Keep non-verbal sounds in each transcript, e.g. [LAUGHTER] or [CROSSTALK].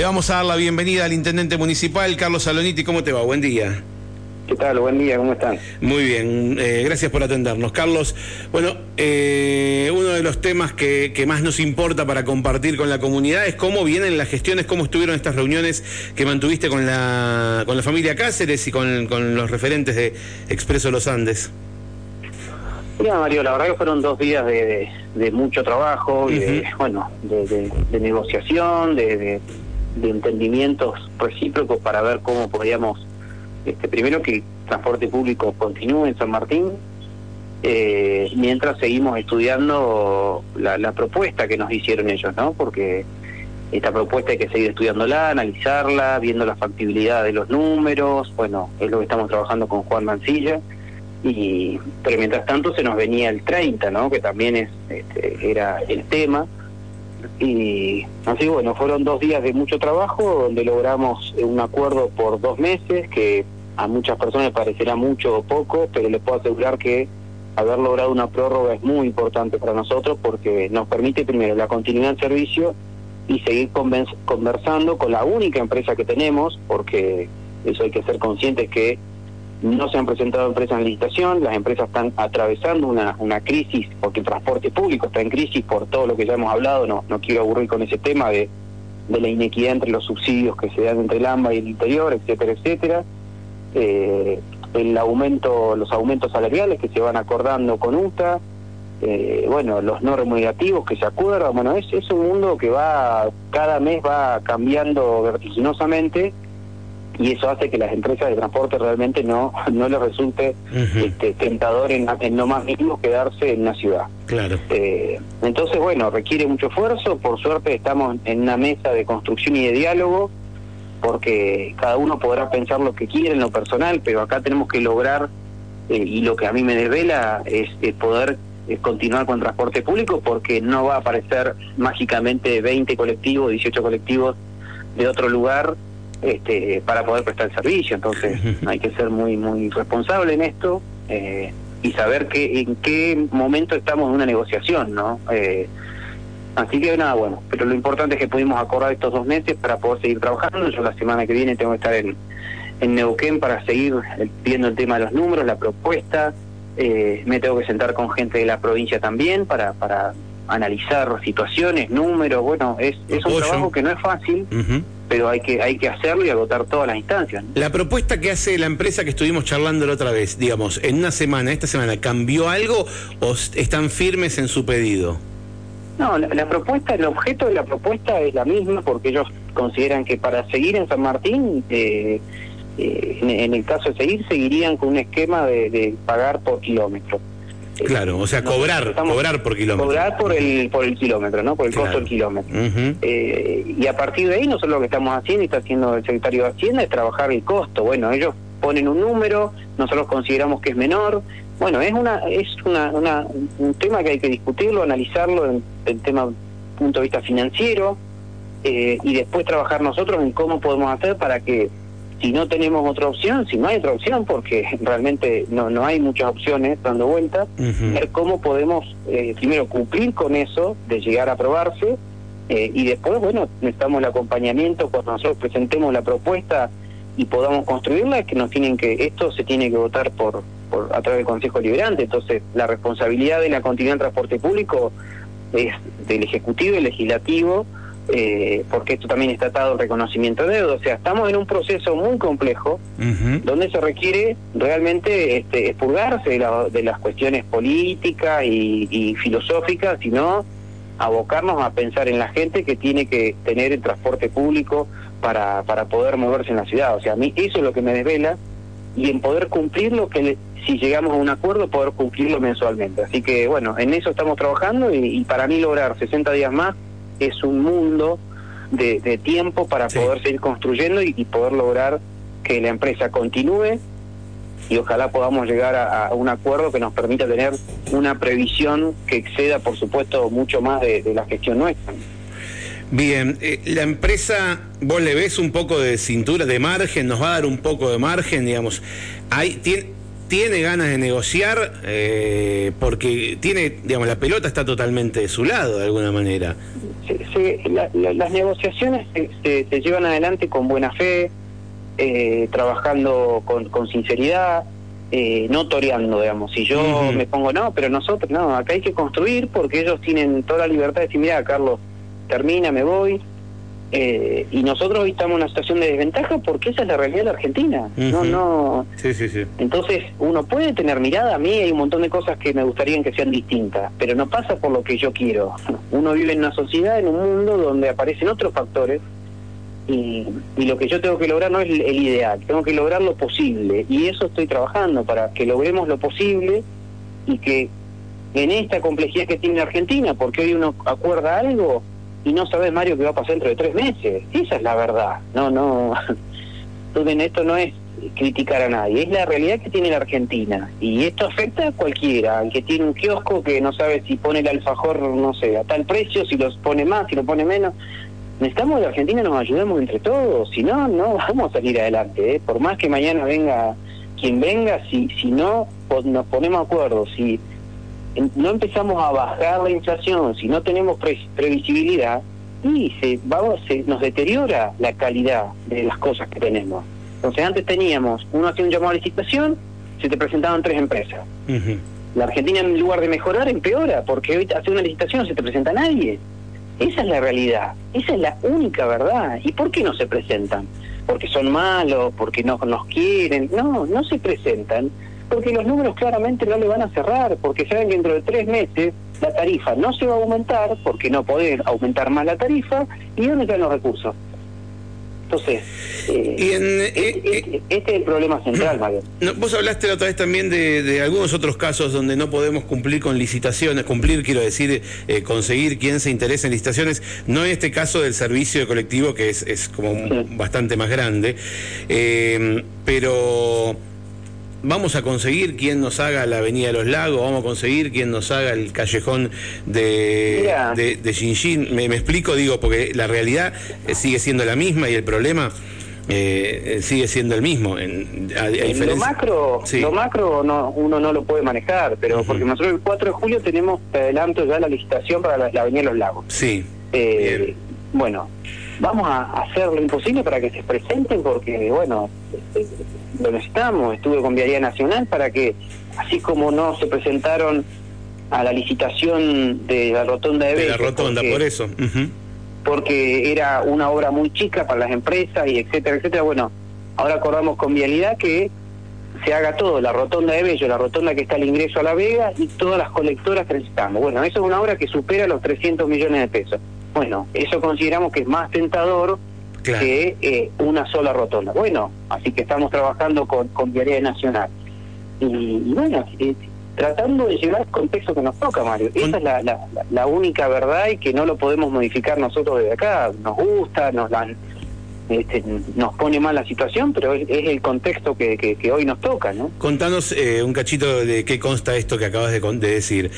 Le vamos a dar la bienvenida al intendente municipal, Carlos Saloniti. ¿Cómo te va? Buen día. ¿Qué tal? Buen día, ¿cómo están? Muy bien, eh, gracias por atendernos. Carlos, bueno, eh, uno de los temas que, más nos importa para compartir con la comunidad es cómo vienen las gestiones, cómo estuvieron estas reuniones que mantuviste con la, con la familia Cáceres y con, los referentes de Expreso Los Andes. Mira, Mario, la verdad que fueron dos días de, mucho trabajo y de, bueno, de, negociación, de, entendimientos recíprocos para ver cómo podíamos este, primero que el transporte público continúe en San Martín, eh, mientras seguimos estudiando la, propuesta que nos hicieron ellos, ¿no? Porque esta propuesta hay que seguir estudiándola, analizarla, viendo la factibilidad de los números, bueno, es lo que estamos trabajando con Juan Mancilla, y pero mientras tanto se nos venía el 30, ¿no? Que también es este, era el tema. Y así bueno, fueron dos días de mucho trabajo donde logramos un acuerdo por dos meses que a muchas personas parecerá mucho o poco, pero les puedo asegurar que haber logrado una prórroga es muy importante para nosotros porque nos permite primero la continuidad del servicio y seguir conversando con la única empresa que tenemos, porque eso hay que ser conscientes que no se han presentado empresas en licitación, las empresas están atravesando una, una crisis, porque el transporte público está en crisis por todo lo que ya hemos hablado, no, no quiero aburrir con ese tema de, de la inequidad entre los subsidios que se dan entre el AMBA y el interior, etcétera, etcétera. Eh, el aumento, los aumentos salariales que se van acordando con UTA, eh, bueno, los no remunerativos que se acuerdan, bueno, es, es un mundo que va, cada mes va cambiando vertiginosamente y eso hace que las empresas de transporte realmente no, no les resulte este, tentador en, en no más mínimo quedarse en una ciudad. Claro. Eh, entonces, bueno, requiere mucho esfuerzo, por suerte estamos en una mesa de construcción y de diálogo, porque cada uno podrá pensar lo que quiere en lo personal, pero acá tenemos que lograr, eh, y lo que a mí me desvela es, poder eh, continuar con transporte público, porque no va a aparecer mágicamente 20 colectivos, 18 colectivos de otro lugar este, para poder prestar el servicio. Entonces hay que ser muy muy responsable en esto eh, y saber que en qué momento estamos en una negociación, ¿no? Eh, así que nada, bueno, pero lo importante es que pudimos acordar estos dos meses para poder seguir trabajando. Yo la semana que viene tengo que estar en, en Neuquén para seguir viendo el tema de los números, la propuesta. Eh, me tengo que sentar con gente de la provincia también para, para analizar situaciones, números. Bueno, es, es un trabajo que no es fácil pero hay que, hay que hacerlo y agotar todas las instancias. La propuesta que hace la empresa que estuvimos charlando la otra vez, digamos, en una semana, esta semana, ¿cambió algo o están firmes en su pedido? No, la, propuesta, el objeto de la propuesta es la misma porque ellos consideran que para seguir en San Martín, eh, eh, en, el caso de seguir, seguirían con un esquema de pagar por kilómetro. Claro, o sea, cobrar, cobrar por kilómetro. Cobrar por el, por el kilómetro, ¿no? Por el costo del kilómetro. Eh, y a partir de ahí, nosotros lo que estamos haciendo, y está haciendo el secretario de Hacienda, es trabajar el costo. Bueno, ellos ponen un número, nosotros consideramos que es menor. Bueno, es una es una, una un tema que hay que discutirlo, analizarlo en el tema punto de vista financiero eh, y después trabajar nosotros en cómo podemos hacer para que si no tenemos otra opción, si no hay otra opción, porque [LAUGHS] realmente no, no hay muchas opciones dando vueltas, ver cómo podemos eh, primero cumplir con eso, de llegar a aprobarse, eh, y después, bueno, necesitamos el acompañamiento cuando nosotros presentemos la propuesta y podamos construirla, es que nos tienen que, esto se tiene que votar por, por a través del Consejo Liberante, entonces la responsabilidad de la continuidad del transporte público es del Ejecutivo y Legislativo, eh, porque esto también está atado al reconocimiento de deuda. O sea, estamos en un proceso muy complejo donde se requiere realmente este, expurgarse de, las cuestiones políticas y, filosóficas, sino abocarnos a pensar en la gente que tiene que tener el transporte público para, para poder moverse en la ciudad. O sea, a mí eso es lo que me desvela y en poder cumplir lo que si llegamos a un acuerdo poder cumplirlo mensualmente. Así que bueno, en eso estamos trabajando y, y para mí lograr 60 días más es un mundo de, tiempo para poder seguir construyendo y, poder lograr que la empresa continúe y ojalá podamos llegar a, un acuerdo que nos permita tener una previsión que exceda, por supuesto, mucho más de, la gestión nuestra. Bien, eh, la empresa, vos le ves un poco de cintura, de margen, nos va a dar un poco de margen, digamos. Hay, tiene, tiene ganas de negociar eh, porque tiene, digamos, la pelota está totalmente de su lado de alguna manera. las negociaciones se, llevan adelante con buena fe, eh, trabajando con, con sinceridad, eh, no toreando, digamos. Si yo me pongo, no, pero nosotros, no, acá hay que construir porque ellos tienen toda la libertad de decir, mira, Carlos, termina, me voy. Eh, y nosotros hoy estamos en una situación de desventaja porque esa es la realidad de la Argentina. No, no. Sí, sí, sí. Entonces, uno puede tener mirada. A mí hay un montón de cosas que me gustaría que sean distintas, pero no pasa por lo que yo quiero. Uno vive en una sociedad, en un mundo donde aparecen otros factores y, lo que yo tengo que lograr no es el, ideal, tengo que lograr lo posible y eso estoy trabajando para que logremos lo posible y que en esta complejidad que tiene Argentina, porque hoy uno acuerda algo y no sabes Mario qué va a pasar dentro de tres meses, esa es la verdad, no, no, [LAUGHS] entonces esto no es criticar a nadie, es la realidad que tiene la Argentina y esto afecta a cualquiera, al que tiene un kiosco que no sabe si pone el alfajor, no sé, a tal precio, si los pone más, si lo pone menos, necesitamos que la Argentina nos ayudemos entre todos, si no, no vamos a salir adelante. ¿eh? Por más que mañana venga quien venga, si, si no nos ponemos acuerdo, si no empezamos a bajar la inflación, si no tenemos previsibilidad, y se, vamos, se nos deteriora la calidad de las cosas que tenemos. Entonces antes teníamos, uno hacía un llamado a licitación, se te presentaban tres empresas. La Argentina en lugar de mejorar empeora, porque hoy hace una licitación no se te presenta nadie. Esa es la realidad, esa es la única verdad. ¿Y por qué no se presentan? Porque son malos, porque no nos quieren. No, no se presentan porque los números claramente no le van a cerrar, porque saben que dentro de tres meses la tarifa no se va a aumentar, porque no poder aumentar más la tarifa, y dónde están los recursos. Entonces, eh, eh, eh, este, es el problema central, [CLEARS THROAT] Mario. vos hablaste la otra vez también de, algunos otros casos donde no podemos cumplir con licitaciones, cumplir quiero decir, conseguir quien se interese en licitaciones, no en este caso del servicio de colectivo que es, es como bastante más grande, pero vamos a conseguir quien nos haga la Avenida de los Lagos, vamos a conseguir quien nos haga el callejón de, de, de Me, explico, digo, porque la realidad eh, sigue siendo la misma y el problema eh, eh, sigue siendo el mismo. En, Lo macro, lo macro no, uno no lo puede manejar, pero porque nosotros el 4 de julio tenemos, te adelanto ya la licitación para la, Avenida de los Lagos. Sí. bueno, vamos a hacer lo imposible para que se presenten porque, bueno, lo necesitamos. Estuve con Vialidad Nacional para que, así como no se presentaron a la licitación de la rotonda de, de la rotonda, por eso. Porque era una obra muy chica para las empresas y etcétera, etcétera. Bueno, ahora acordamos con Vialidad que se haga todo, la rotonda de Bello, la rotonda que está al ingreso a La Vega y todas las colectoras que necesitamos. Bueno, eso es una obra que supera los 300 millones de pesos. Bueno, eso consideramos que es más tentador que eh, una sola rotonda. Bueno, así que estamos trabajando con, con Vialidad Nacional. Y, bueno, eh, tratando de llevar el contexto que nos toca, Mario. Esa es la, la, única verdad y que no lo podemos modificar nosotros desde acá. Nos gusta, nos dan, este, nos pone mal la situación, pero es, el contexto que, que, hoy nos toca, ¿no? Contanos eh, un cachito de qué consta esto que acabas de, de decir.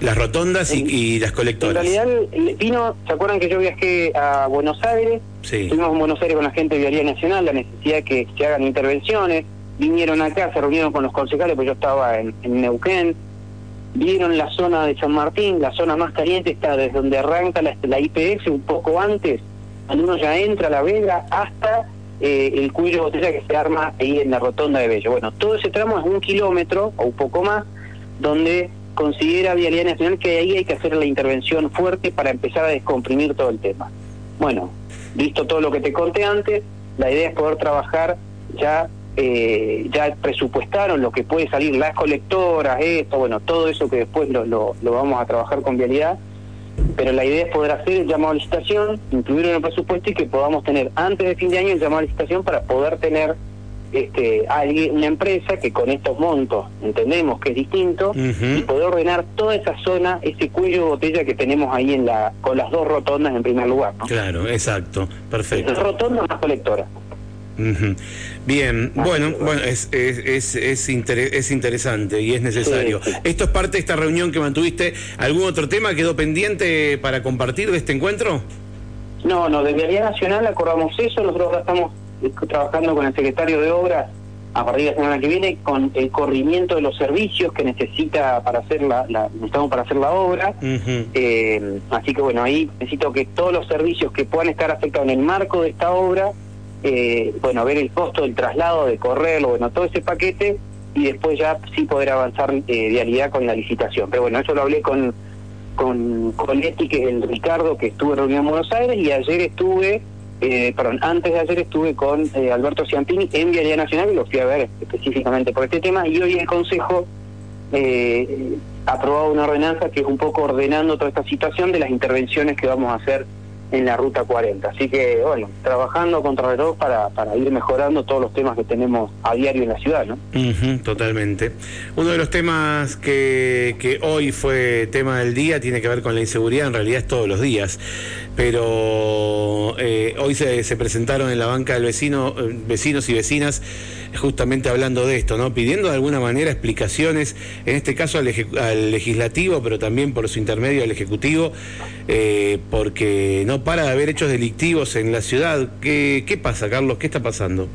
Las rotondas y, las colectoras. En realidad vino, ¿se acuerdan que yo viajé a Buenos Aires? Sí. Estuvimos en Buenos Aires con la gente de Vialidad Nacional, la necesidad de que se hagan intervenciones. Vinieron acá, se reunieron con los concejales, pues yo estaba en, Neuquén. Vieron la zona de San Martín, la zona más caliente está desde donde arranca la, la IPF un poco antes, cuando uno ya entra a La Vega, hasta eh, el cuello de botella que se arma ahí en la rotonda de Bello. Bueno, todo ese tramo es un kilómetro o un poco más, donde considera Vialidad Nacional que ahí hay que hacer la intervención fuerte para empezar a descomprimir todo el tema. Bueno, visto todo lo que te conté antes, la idea es poder trabajar ya eh, ya presupuestaron lo que puede salir las colectoras, esto, bueno, todo eso que después lo, lo, vamos a trabajar con vialidad, pero la idea es poder hacer llamado a licitación, incluirlo en el presupuesto y que podamos tener antes de fin de año el llamado a licitación para poder tener este, alguien, una empresa que con estos montos entendemos que es distinto y poder ordenar toda esa zona, ese cuello de botella que tenemos ahí en la con las dos rotondas en primer lugar. Claro, exacto, perfecto. Las rotondas más colectoras. Bien, bueno, bueno, es, es, es, es, interesante y es necesario. ¿Esto es parte de esta reunión que mantuviste? ¿Algún otro tema quedó pendiente para compartir de este encuentro? No, no, desde Vía Nacional acordamos eso, nosotros estamos trabajando con el secretario de Obras a partir de la semana que viene con el corrimiento de los servicios que necesita para hacer la, necesitamos para hacer la obra. Eh, así que bueno, ahí necesito que todos los servicios que puedan estar afectados en el marco de esta obra, eh, bueno, ver el costo del traslado, de correrlo, bueno, todo ese paquete y después ya sí poder avanzar eh, vialidad con la licitación. Pero bueno, eso lo hablé con con, con Leti, que es el Ricardo, que estuve en reunión en Buenos Aires, y ayer estuve eh, perdón, antes de ayer estuve con eh, Alberto Ciampini en Vialidad Nacional y lo fui a ver específicamente por este tema y hoy el Consejo eh, ha aprobado una ordenanza que es un poco ordenando toda esta situación de las intervenciones que vamos a hacer en la Ruta 40. Así que, bueno, trabajando contra todo para, para ir mejorando todos los temas que tenemos a diario en la ciudad, ¿no? totalmente. Uno de los temas que, que hoy fue tema del día tiene que ver con la inseguridad, en realidad es todos los días, pero eh, hoy se, se, presentaron en la banca del vecino, eh, vecinos y vecinas justamente hablando de esto, ¿no? Pidiendo de alguna manera explicaciones, en este caso al, al legislativo, pero también por su intermedio al ejecutivo, eh, porque no para de haber hechos delictivos en la ciudad. ¿Qué, ¿Qué pasa, Carlos? ¿Qué está pasando?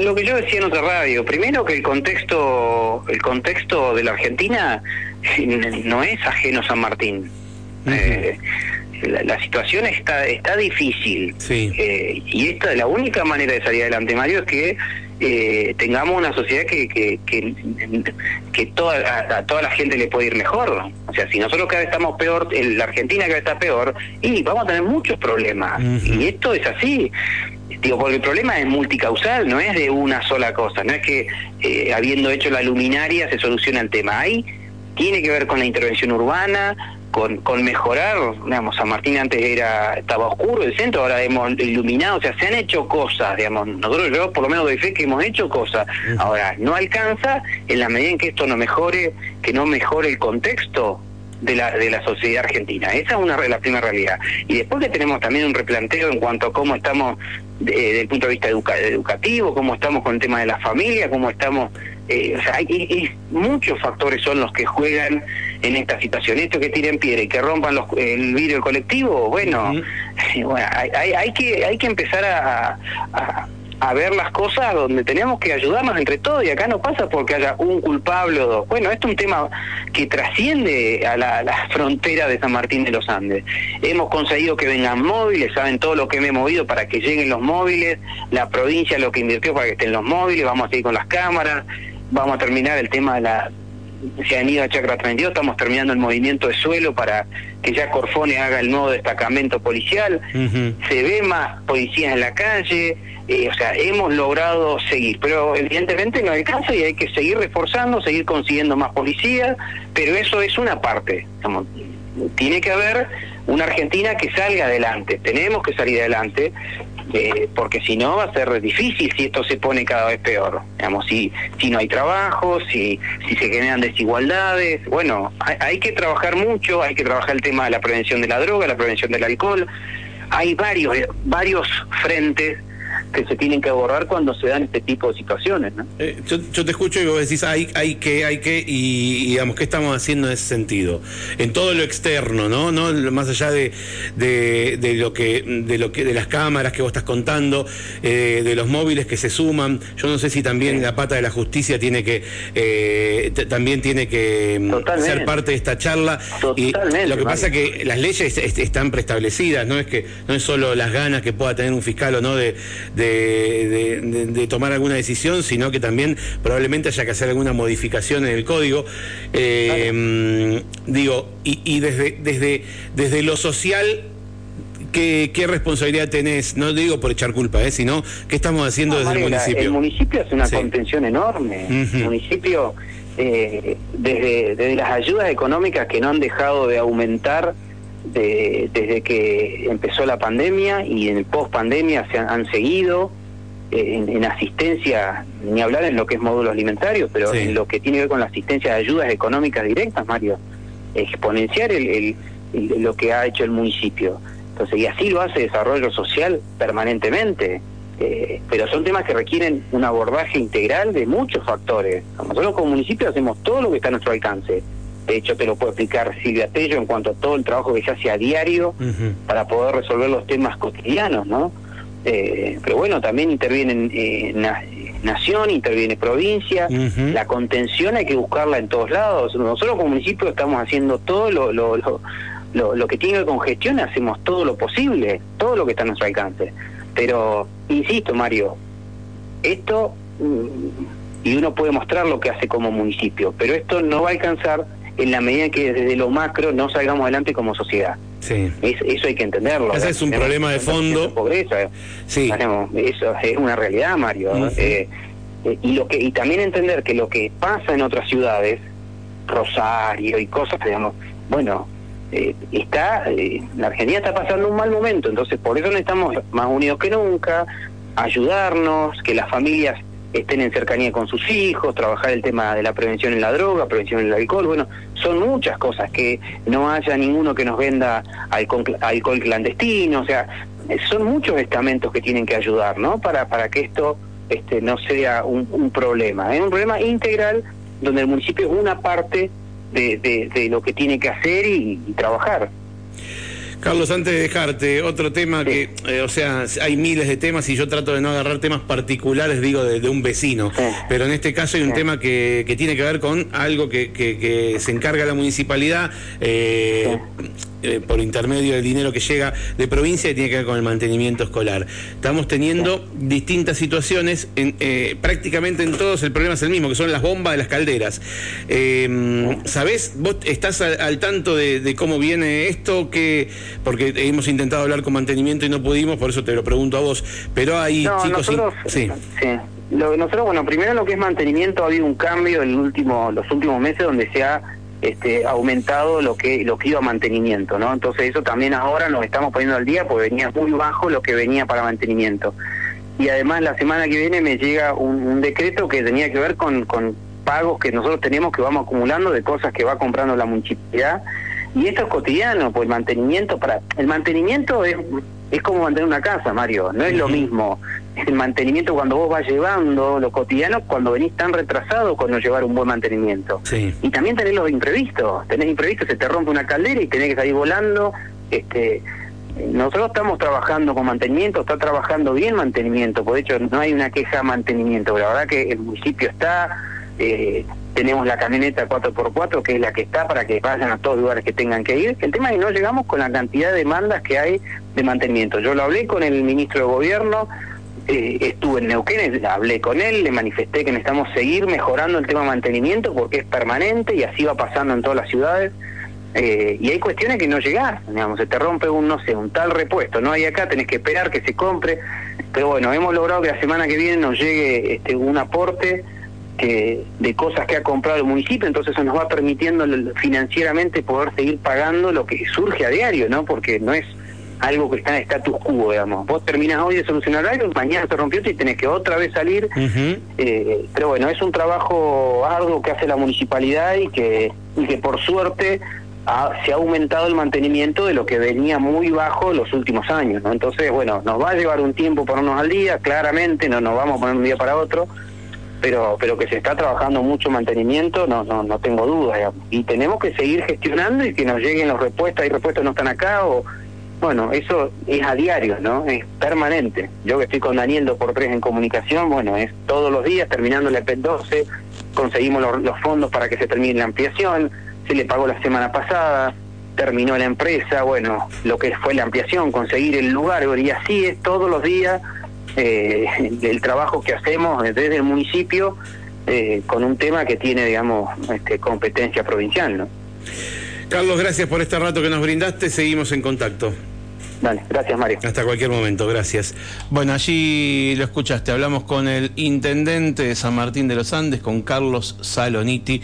Lo que yo decía en otra radio, primero que el contexto, el contexto de la Argentina no es ajeno a San Martín. eh, la, situación está está difícil sí. eh, y esta la única manera de salir adelante Mario es que eh, tengamos una sociedad que que, que, que toda, a, a, toda la gente le puede ir mejor. O sea si nosotros cada vez estamos peor en la Argentina cada vez está peor y vamos a tener muchos problemas. Uh -huh. y esto es así. Digo porque el problema es multicausal no es de una sola cosa. No es que eh, habiendo hecho la luminaria se soluciona el tema. Ahí tiene que ver con la intervención urbana con, con mejorar, digamos, San Martín antes era estaba oscuro el centro, ahora hemos iluminado, o sea, se han hecho cosas, digamos, nosotros yo por lo menos doy fe que hemos hecho cosas, ahora no alcanza en la medida en que esto no mejore, que no mejore el contexto de la, de la sociedad argentina. Esa es una la primera realidad. Y después que tenemos también un replanteo en cuanto a cómo estamos de, desde el punto de vista educa educativo, cómo estamos con el tema de la familia, cómo estamos... Eh, o sea, hay, hay, muchos factores son los que juegan en esta situación. Esto que tiren piedra y que rompan los, el vidrio colectivo, bueno, uh [LAUGHS] -huh. bueno hay, hay, hay, que, hay que empezar a, a a ver las cosas donde tenemos que ayudarnos entre todos y acá no pasa porque haya un culpable o dos. Bueno, esto es un tema que trasciende a la, a la, frontera de San Martín de los Andes. Hemos conseguido que vengan móviles, saben todo lo que me he movido para que lleguen los móviles, la provincia lo que invirtió para que estén los móviles, vamos a seguir con las cámaras, vamos a terminar el tema de la se han ido a Chacra 32, estamos terminando el movimiento de suelo para que ya Corfone haga el nuevo destacamento policial, uh -huh. se ve más policías en la calle, eh, o sea, hemos logrado seguir, pero evidentemente no alcanza y hay que seguir reforzando, seguir consiguiendo más policías, pero eso es una parte, digamos, tiene que haber una Argentina que salga adelante, tenemos que salir adelante, eh, porque si no va a ser difícil si esto se pone cada vez peor. Digamos, si, si no hay trabajo, si, si se generan desigualdades, bueno, hay, hay, que trabajar mucho, hay que trabajar el tema de la prevención de la droga, la prevención del alcohol. Hay varios, varios frentes que se tienen que abordar cuando se dan este tipo de situaciones. ¿no? Eh, yo, yo, te escucho y vos decís, hay, hay que, hay que, y, y, digamos, ¿qué estamos haciendo en ese sentido? En todo lo externo, ¿no? ¿No? Más allá de, de, de lo que, de lo que, de las cámaras que vos estás contando, eh, de los móviles que se suman, yo no sé si también sí. la pata de la justicia tiene que, eh, también tiene que mm, Totalmente. ser parte de esta charla. Totalmente, y lo que pasa es que las leyes est están preestablecidas, no es que, no es solo las ganas que pueda tener un fiscal o no de, de de, de, de, tomar alguna decisión, sino que también probablemente haya que hacer alguna modificación en el código. Eh, claro. Digo, y, y, desde, desde, desde lo social ¿Qué, ¿Qué, responsabilidad tenés? No digo por echar culpa, ¿eh? sino qué estamos haciendo no, desde el municipio. El municipio hace una sí. contención enorme. Uh -huh. El municipio, eh, desde, desde las ayudas económicas que no han dejado de aumentar de, desde que empezó la pandemia y en el post pandemia se han, han seguido eh, en, en, asistencia, ni hablar en lo que es módulos alimentarios, pero sí. en lo que tiene que ver con la asistencia de ayudas económicas directas, Mario, exponenciar el, el, el, lo que ha hecho el municipio. Entonces, y así lo hace desarrollo social permanentemente. Eh, pero son temas que requieren un abordaje integral de muchos factores. Nosotros como municipio hacemos todo lo que está a nuestro alcance de hecho, te lo puede explicar Silvia Tello en cuanto a todo el trabajo que se hace a diario uh -huh. para poder resolver los temas cotidianos, ¿no? Eh, pero bueno, también intervienen eh, nación, interviene provincia, la contención hay que buscarla en todos lados. Nosotros como municipio estamos haciendo todo lo, lo, lo, lo, que tiene que con gestión, hacemos todo lo posible, todo lo que está a nuestro alcance. Pero, insisto, Mario, esto, mm, y uno puede mostrar lo que hace como municipio, pero esto no va a alcanzar en la medida que desde lo macro no salgamos adelante como sociedad. Sí. eso hay que entenderlo. Ese es un problema de fondo. Pobreza. Sí. eso es una realidad, Mario. Eh, eh, y lo que y también entender que lo que pasa en otras ciudades, Rosario y cosas, digamos, bueno, eh, está la Argentina está pasando un mal momento, entonces por eso necesitamos más unidos que nunca, ayudarnos, que las familias estén en cercanía con sus hijos, trabajar el tema de la prevención en la droga, prevención en el alcohol, bueno, son muchas cosas, que no haya ninguno que nos venda alcohol, alcohol clandestino, o sea, son muchos estamentos que tienen que ayudar, ¿no? Para, para que esto este, no sea un, problema, es un problema integral donde el municipio es una parte de, de, lo que tiene que hacer y trabajar. Carlos, antes de dejarte, otro tema que, eh, o sea, hay miles de temas y yo trato de no agarrar temas particulares, digo, de, un vecino, pero en este caso hay un tema que, que, tiene que ver con algo que, que, se encarga la municipalidad. Eh, eh, por intermedio del dinero que llega de provincia y tiene que ver con el mantenimiento escolar. Estamos teniendo distintas situaciones, en, eh, prácticamente en todos el problema es el mismo, que son las bombas de las calderas. Eh, ¿Sabés? ¿Vos estás al, tanto de, cómo viene esto? que Porque hemos intentado hablar con mantenimiento y no pudimos, por eso te lo pregunto a vos. Pero hay chicos... Nosotros, sí. sí. nosotros, bueno, primero lo que es mantenimiento ha habido un cambio en el último, los últimos meses donde se ha este, aumentado lo que lo que iba a mantenimiento, ¿no? Entonces eso también ahora nos estamos poniendo al día porque venía muy bajo lo que venía para mantenimiento. Y además la semana que viene me llega un, decreto que tenía que ver con, con pagos que nosotros tenemos que vamos acumulando de cosas que va comprando la municipalidad y esto es cotidiano, pues el mantenimiento para el mantenimiento es es como mantener una casa, Mario, no es lo mismo el mantenimiento cuando vos vas llevando lo cotidiano cuando venís tan retrasado con no llevar un buen mantenimiento. Y también tenés los imprevistos, tenés imprevistos, se te rompe una caldera y tenés que salir volando, este nosotros estamos trabajando con mantenimiento, está trabajando bien mantenimiento, por hecho no hay una queja de mantenimiento, la verdad que el municipio está, eh, tenemos la camioneta 4x4 que es la que está para que vayan a todos los lugares que tengan que ir. El tema es que no llegamos con la cantidad de demandas que hay de mantenimiento. Yo lo hablé con el ministro de Gobierno, eh, estuve en Neuquén, hablé con él, le manifesté que necesitamos seguir mejorando el tema mantenimiento porque es permanente y así va pasando en todas las ciudades. Eh, y hay cuestiones que no llegás, digamos, se te rompe un, no sé, un tal repuesto, no hay acá, tenés que esperar que se compre, pero bueno, hemos logrado que la semana que viene nos llegue este, un aporte que, de cosas que ha comprado el municipio, entonces eso nos va permitiendo financieramente poder seguir pagando lo que surge a diario, ¿no? Porque no es algo que está en status quo, digamos. Vos terminás hoy de solucionar algo, mañana te rompió y tenés que otra vez salir. eh, pero bueno, es un trabajo arduo que hace la municipalidad y que, y que por suerte se ha aumentado el mantenimiento de lo que venía muy bajo los últimos años, ¿no? Entonces, bueno, nos va a llevar un tiempo ponernos al día, claramente, no nos vamos a poner un día para otro, pero pero que se está trabajando mucho mantenimiento, no no no tengo dudas. Y tenemos que seguir gestionando y que nos lleguen las respuestas, y respuestas no están acá, o bueno, eso es a diario, ¿no? Es permanente. Yo que estoy con Daniel 2 por 3 en comunicación, bueno, es todos los días, terminando el EP 12, conseguimos los, fondos para que se termine la ampliación, se le pagó la semana pasada, terminó la empresa, bueno, lo que fue la ampliación, conseguir el lugar, y así es todos los días eh, del trabajo que hacemos desde el municipio eh, con un tema que tiene, digamos, este, competencia provincial, ¿no? Carlos, gracias por este rato que nos brindaste. Seguimos en contacto. Dale, gracias Mario. Hasta cualquier momento, gracias. Bueno, allí lo escuchaste, hablamos con el intendente de San Martín de los Andes, con Carlos Saloniti.